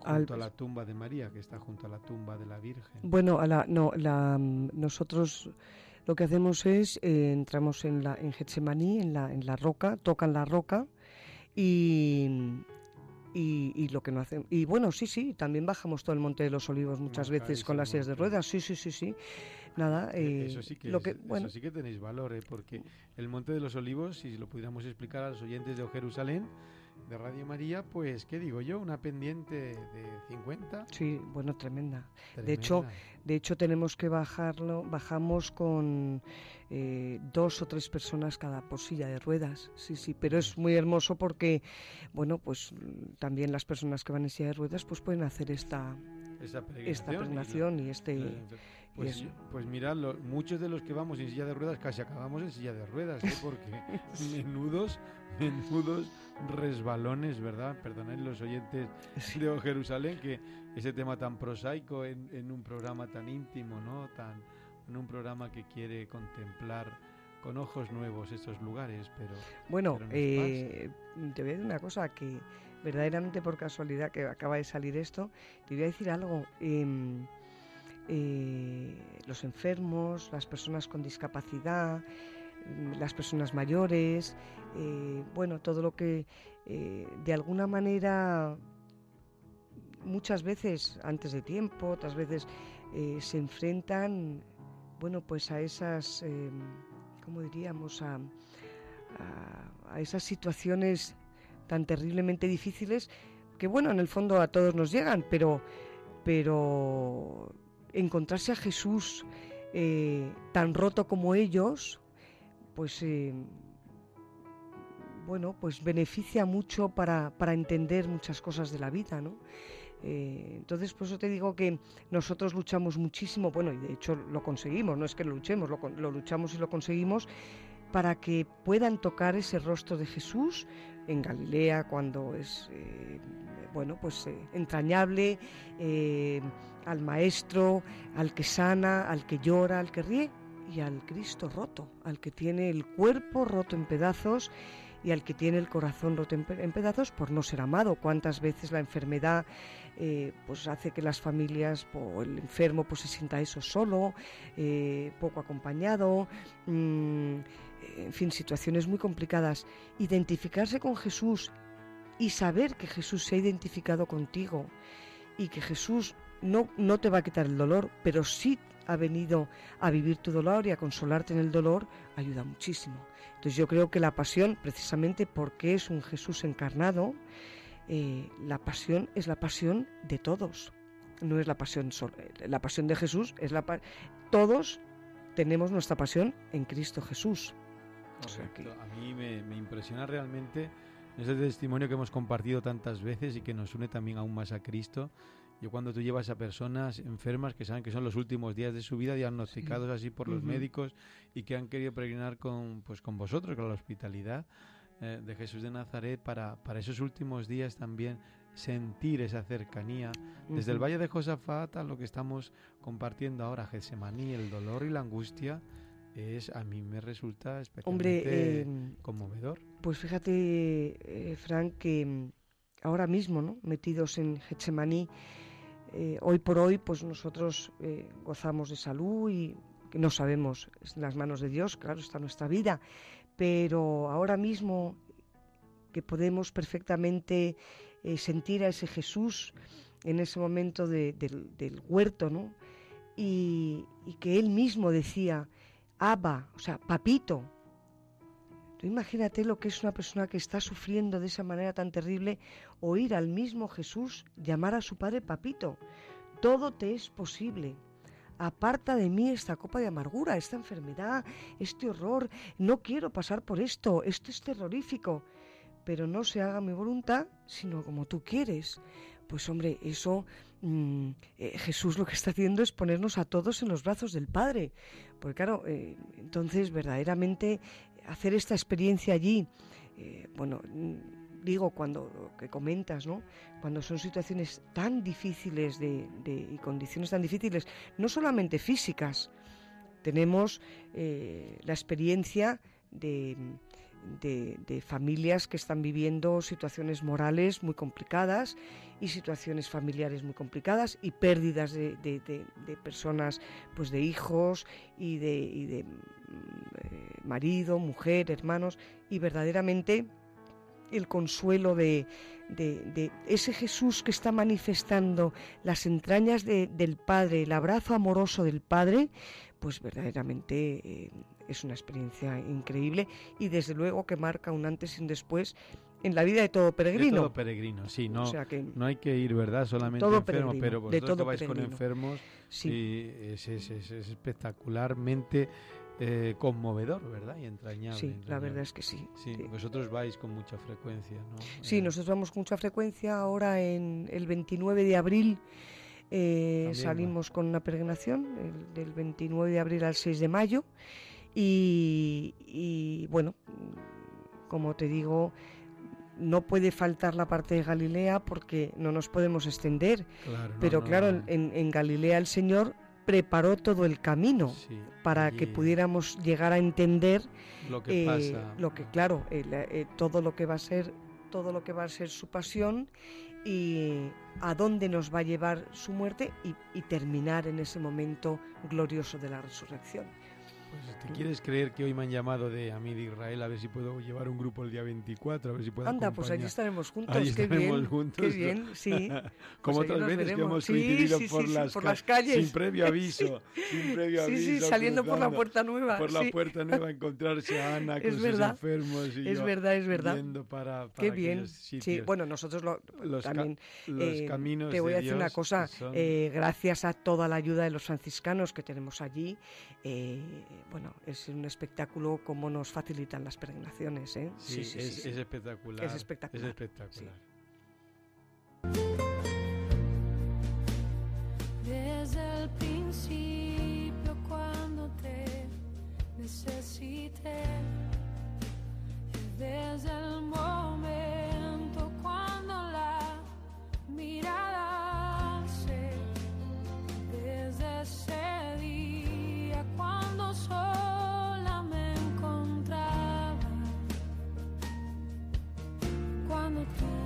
Junto a la tumba de María, que está junto a la tumba de la Virgen.
Bueno, a la, no, la, nosotros lo que hacemos es, eh, entramos en, la, en Getsemaní, en la, en la roca, tocan la roca y, y, lo que no hacen. Y bueno, sí, sí, también bajamos todo el Monte de los Olivos muchas veces con las sillas de ruedas. Sí, sí, sí, sí. Nada,
eh, eso, sí que lo que, bueno. eso sí que tenéis valor, ¿eh? porque el Monte de los Olivos, si lo pudiéramos explicar a los oyentes de Jerusalén, de Radio María, pues, ¿qué digo yo? Una pendiente de 50.
Sí, bueno, tremenda. De hecho, de hecho tenemos que bajarlo, bajamos con eh, dos o tres personas cada por silla de ruedas. Sí, sí, pero es muy hermoso porque, bueno, pues también las personas que van en silla de ruedas, pues pueden hacer esta, esta peregrinación y, este...
Pues, pues mirad, muchos de los que vamos en silla de ruedas casi acabamos en silla de ruedas, ¿eh? porque menudos, menudos resbalones, ¿verdad? Perdonad los oyentes de Jerusalén que ese tema tan prosaico en, un programa tan íntimo, ¿no? Tan, en un programa que quiere contemplar con ojos nuevos estos lugares, pero...
Bueno, eh, te voy a decir una cosa que verdaderamente por casualidad que acaba de salir esto, te voy a decir algo. Em, eh, los enfermos, las personas con discapacidad, las personas mayores, eh, bueno, todo lo que eh, de alguna manera muchas veces antes de tiempo, otras veces se enfrentan, bueno, pues a esas, ¿cómo diríamos? A, a esas situaciones tan terriblemente difíciles que, bueno, en el fondo a todos nos llegan, pero, pero encontrarse a Jesús eh, tan roto como ellos, pues eh, bueno, pues beneficia mucho para, entender muchas cosas de la vida, ¿no? Eh, entonces, por eso te digo que nosotros luchamos muchísimo, bueno, y de hecho lo conseguimos, no es que lo luchemos, lo, lo luchamos y lo conseguimos, para que puedan tocar ese rostro de Jesús en Galilea cuando es eh, bueno pues eh, entrañable eh, al maestro al que sana al que llora al que ríe y al Cristo roto al que tiene el cuerpo roto en pedazos y al que tiene el corazón roto en, pedazos por no ser amado. Cuántas veces la enfermedad pues hace que las familias o el enfermo pues se sienta eso solo, poco acompañado. Mm, en fin, situaciones muy complicadas, identificarse con Jesús y saber que Jesús se ha identificado contigo y que Jesús no, no te va a quitar el dolor, pero sí ha venido a vivir tu dolor y a consolarte en el dolor, ayuda muchísimo. Entonces yo creo que la pasión, precisamente porque es un Jesús encarnado, eh, la pasión es la pasión de todos. No es la pasión solo. La pasión de Jesús es la todos tenemos nuestra pasión en Cristo Jesús.
A mí me, impresiona realmente ese testimonio que hemos compartido tantas veces y que nos une también aún más a Cristo. Yo cuando tú llevas a personas enfermas que saben que son los últimos días de su vida, diagnosticados así por los médicos y que han querido peregrinar con, pues, con vosotros, con la hospitalidad eh, de Jesús de Nazaret, para, para esos últimos días también sentir esa cercanía. Desde el Valle de Josafat a lo que estamos compartiendo ahora, Getsemaní, el dolor y la angustia, es a mí me resulta especialmente em, conmovedor.
Pues fíjate, eh, Frank, que em, ahora mismo, ¿no? metidos en Getsemaní, eh, hoy por hoy, pues nosotros eh, gozamos de salud y no sabemos, en las manos de Dios, claro, está nuestra vida, pero ahora mismo que podemos perfectamente sentir a ese Jesús en ese momento del, huerto, ¿no? y que él mismo decía, Abba, o sea, papito. Tú imagínate lo que es una persona que está sufriendo de esa manera tan terrible, oír al mismo Jesús llamar a su padre papito. Todo te es posible. Aparta de mí esta copa de amargura, esta enfermedad, este horror. No quiero pasar por esto. Esto es terrorífico. Pero no se haga mi voluntad, sino como tú quieres. Pues hombre, eso mm, eh, Jesús lo que está haciendo es ponernos a todos en los brazos del Padre. Porque claro, eh, entonces verdaderamente hacer esta experiencia allí, eh, bueno, mm, digo cuando lo que comentas, ¿no? Cuando son situaciones tan difíciles de, y condiciones tan difíciles, no solamente físicas, tenemos la experiencia de de, familias que están viviendo situaciones morales muy complicadas y situaciones familiares muy complicadas y pérdidas de, personas, pues de hijos y de, mm, eh, marido, mujer, hermanos. Y verdaderamente el consuelo de, ese Jesús que está manifestando las entrañas del Padre, el abrazo amoroso del Padre, pues verdaderamente eh, es una experiencia increíble y desde luego que marca un antes y un después en la vida de todo peregrino. De
todo peregrino, sí, no, no hay que ir, ¿verdad? Solamente enfermo, pero vosotros que vais con enfermos, sí. es, espectacularmente eh, conmovedor, ¿verdad? Y entrañable.
Sí, la verdad es que sí.
Sí, vosotros vais con mucha frecuencia, ¿no?
Sí, eh, nosotros vamos con mucha frecuencia. Ahora en el 29 de abril eh, salimos con una peregrinación, del 29 de abril al 6 de mayo. Y, bueno, como te digo, no puede faltar la parte de Galilea porque no nos podemos extender. pero claro, En, Galilea el Señor preparó todo el camino para que pudiéramos llegar a entender
lo que eh,
lo que claro, eh, todo lo que va a ser todo lo que va a ser su pasión y a dónde nos va a llevar su muerte y terminar en ese momento glorioso de la resurrección.
Pues te quieres creer que hoy me han llamado de a mí de Israel a ver si puedo llevar un grupo el día 24, a ver si puedo
Anda, pues allí estaremos juntos, qué estaremos bien, juntos. Qué bien, sí.
Como pues otras veces que hemos coincidido por, las
por, las calles.
Sin previo aviso, sin previo aviso.
Sí, sí, saliendo por la puerta nueva.
Por la puerta nueva a encontrarse a Ana con sus enfermos y
Es verdad, es verdad.
Para, para
qué bien. Sí, bueno, nosotros lo,
los
también
los eh, caminos
te voy a decir una cosa, eh, gracias a toda la ayuda de los franciscanos que tenemos allí, eh, bueno, es un espectáculo como nos facilitan las peregrinaciones. ¿eh?
Sí, sí, es, es, espectacular.
Es espectacular.
Es espectacular.
Desde el principio cuando te necesité, desde el momento Thank you.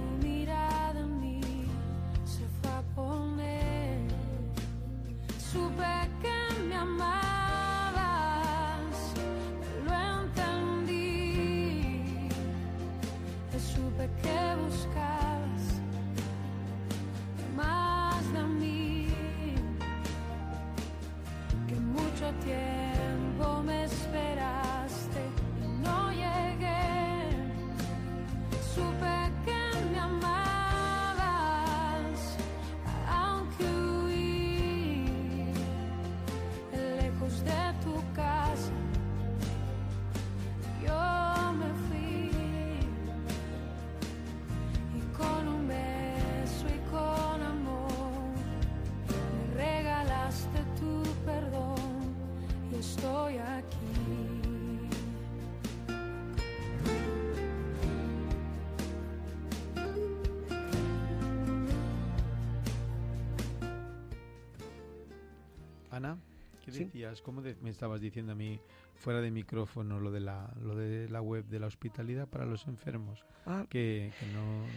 ¿Cómo me estabas diciendo a mí fuera de micrófono lo de la, lo de la web de la hospitalidad para los enfermos? Ah. Que,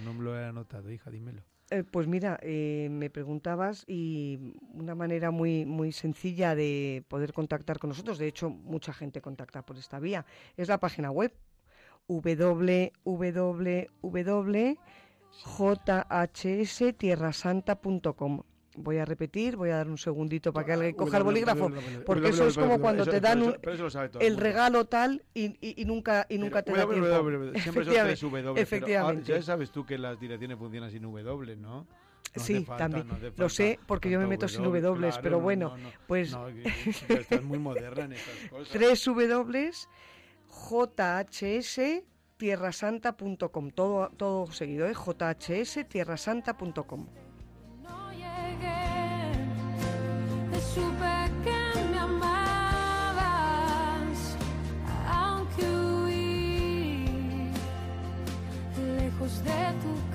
no, me lo he anotado, hija, dímelo.
Eh, pues mira, eh, me preguntabas y una manera muy, muy sencilla de poder contactar con nosotros, de hecho mucha gente contacta por esta vía, es la página web www.jhstierrasanta.com Voy a repetir, voy a dar un segundito para que alguien coja el bolígrafo, porque eso es como cuando te dan el regalo tal y, nunca y nunca te da tiempo.
Siempre son tres W. Efectivamente. ya sabes tú que las direcciones funcionan sin W, ¿no?
sí, también. Lo sé porque yo me meto sin W, pero bueno, pues.
estás muy moderna en estas cosas.
Tres W, JHS tierrasanta.com, todo, todo seguido, ¿eh? jhs tierrasanta.com.
supe que me amabas, aunque huí lejos de tu casa.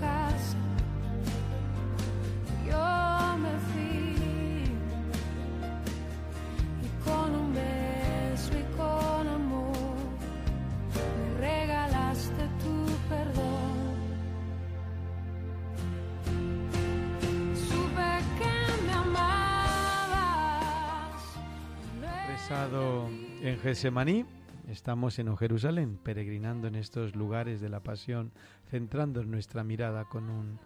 En Gesemaní, estamos en Jerusalén, peregrinando en estos lugares de la pasión, centrando nuestra mirada con un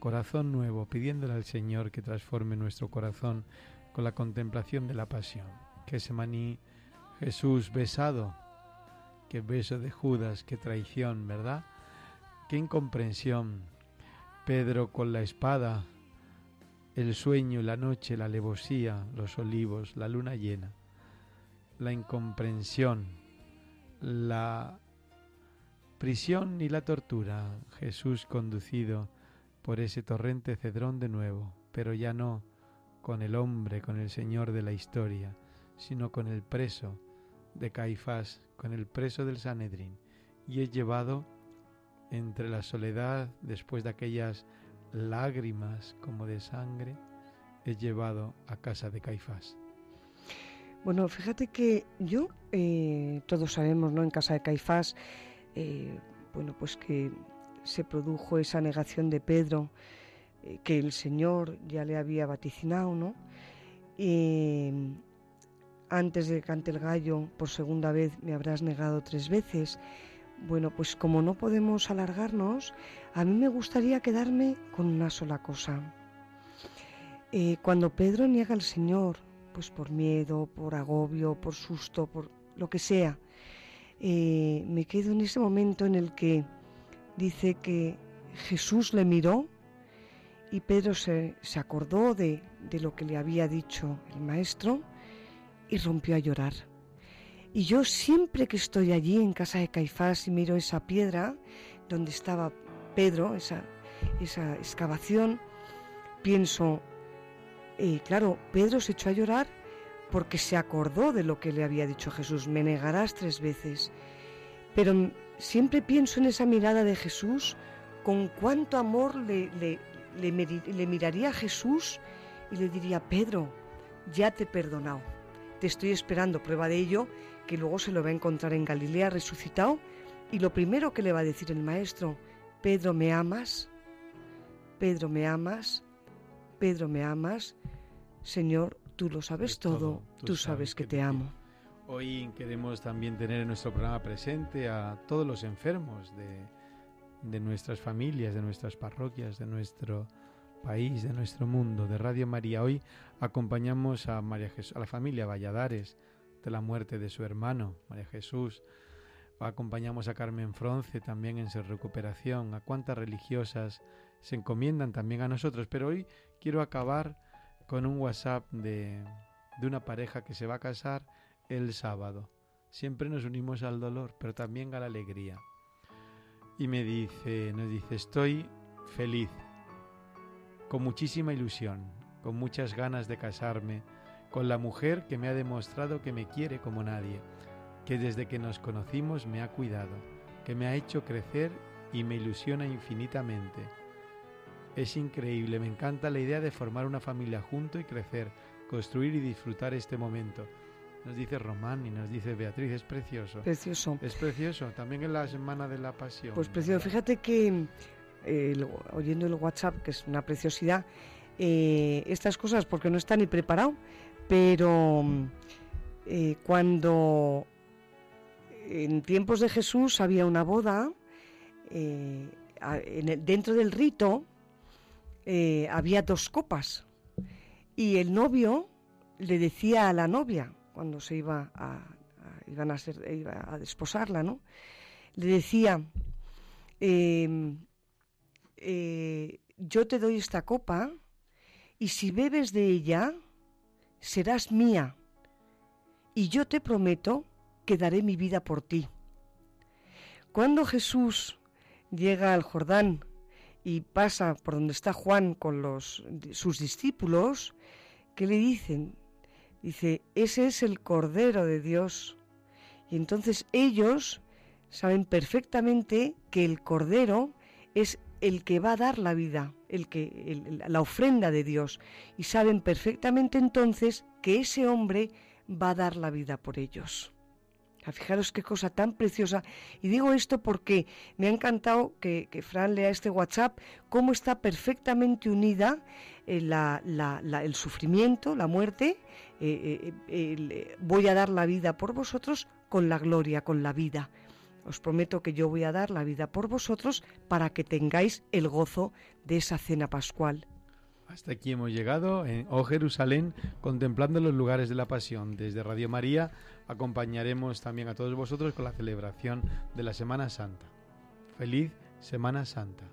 corazón nuevo, pidiéndole al Señor que transforme nuestro corazón con la contemplación de la pasión. Gesemaní, Jesús besado, qué beso de Judas, qué traición, ¿verdad? Qué incomprensión. Pedro con la espada, el sueño, la noche, la alevosía, los olivos, la luna llena, la incomprensión, la prisión y la tortura, Jesús conducido por ese torrente cedrón de nuevo, pero ya no con el hombre, con el Señor de la historia, sino con el preso de Caifás, con el preso del Sanedrín, y es llevado entre la soledad después de aquellas lágrimas como de sangre, es llevado a casa de Caifás.
Bueno, fíjate que yo, eh, todos sabemos, ¿no? En casa de Caifás, eh, bueno, pues que se produjo esa negación de Pedro, eh, que el Señor ya le había vaticinado, ¿no? antes de que cante el gallo, por segunda vez me habrás negado tres veces. Bueno, pues como no podemos alargarnos, a mí me gustaría quedarme con una sola cosa. Cuando Pedro niega al Señor, pues por miedo, por agobio, por susto, por lo que sea, eh, me quedo en ese momento en el que dice que Jesús le miró y Pedro se, acordó de, de lo que le había dicho el maestro y rompió a llorar. Y yo siempre que estoy allí en casa de Caifás y miro esa piedra donde estaba Pedro, esa, esa excavación, pienso, claro, Pedro se echó a llorar porque se acordó de lo que le había dicho Jesús, me negarás tres veces. Pero siempre pienso en esa mirada de Jesús, con cuánto amor le, le, le miraría a Jesús y le diría, Pedro, ya te he perdonado, te estoy esperando prueba de ello que luego se lo va a encontrar en Galilea resucitado y lo primero que le va a decir el maestro, Pedro, ¿me amas? Pedro, ¿me amas? Pedro, ¿me amas? Señor, tú lo sabes todo, tú, sabes, que, te amo.
Hoy queremos también tener en nuestro programa presente a todos los enfermos de, de nuestras familias, de nuestras parroquias, de nuestro país, de nuestro mundo, de Radio María. Hoy acompañamos a, María a la familia Valladares, de la muerte de su hermano, María Jesús. Acompañamos a Carmen Fronce también en su recuperación, a cuántas religiosas se encomiendan también a nosotros. Pero hoy quiero acabar con un WhatsApp de, de una pareja que se va a casar el sábado. Siempre nos unimos al dolor, pero también a la alegría. Y me dice, nos dice, estoy feliz, con muchísima ilusión, con muchas ganas de casarme con la mujer que me ha demostrado que me quiere como nadie, que desde que nos conocimos me ha cuidado, que me ha hecho crecer y me ilusiona infinitamente. Es increíble, me encanta la idea de formar una familia junto y crecer, construir y disfrutar este momento. Nos dice Román y nos dice Beatriz, es precioso.
Precioso.
Es precioso, también en la Semana de la Pasión.
Pues precioso, fíjate que eh, oyendo el WhatsApp, que es una preciosidad, eh, estas cosas porque no está ni preparado, pero eh, cuando en tiempos de Jesús había una boda, dentro del rito eh, había dos copas y el novio le decía a la novia cuando se iba a, iban a, ser, a desposarla, ¿no? Le decía, em, yo te doy esta copa y si bebes de ella, serás mía, y yo te prometo que daré mi vida por ti. Cuando Jesús llega al Jordán y pasa por donde está Juan con los, sus discípulos, ¿qué le dicen? Dice, ese es el Cordero de Dios. Y entonces ellos saben perfectamente que el Cordero es el que va a dar la vida, el que la ofrenda de Dios y saben perfectamente entonces que ese hombre va a dar la vida por ellos. Fijaros qué cosa tan preciosa. Y digo esto porque me ha encantado que, Fran lea este WhatsApp, cómo está perfectamente unida eh, el sufrimiento, la muerte, eh, eh, voy a dar la vida por vosotros con la gloria, con la vida. Os prometo que yo voy a dar la vida por vosotros para que tengáis el gozo de esa cena pascual.
Hasta aquí hemos llegado en Jerusalén, contemplando los lugares de la pasión. Desde Radio María acompañaremos también a todos vosotros con la celebración de la Semana Santa. Feliz Semana Santa.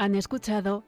Han escuchado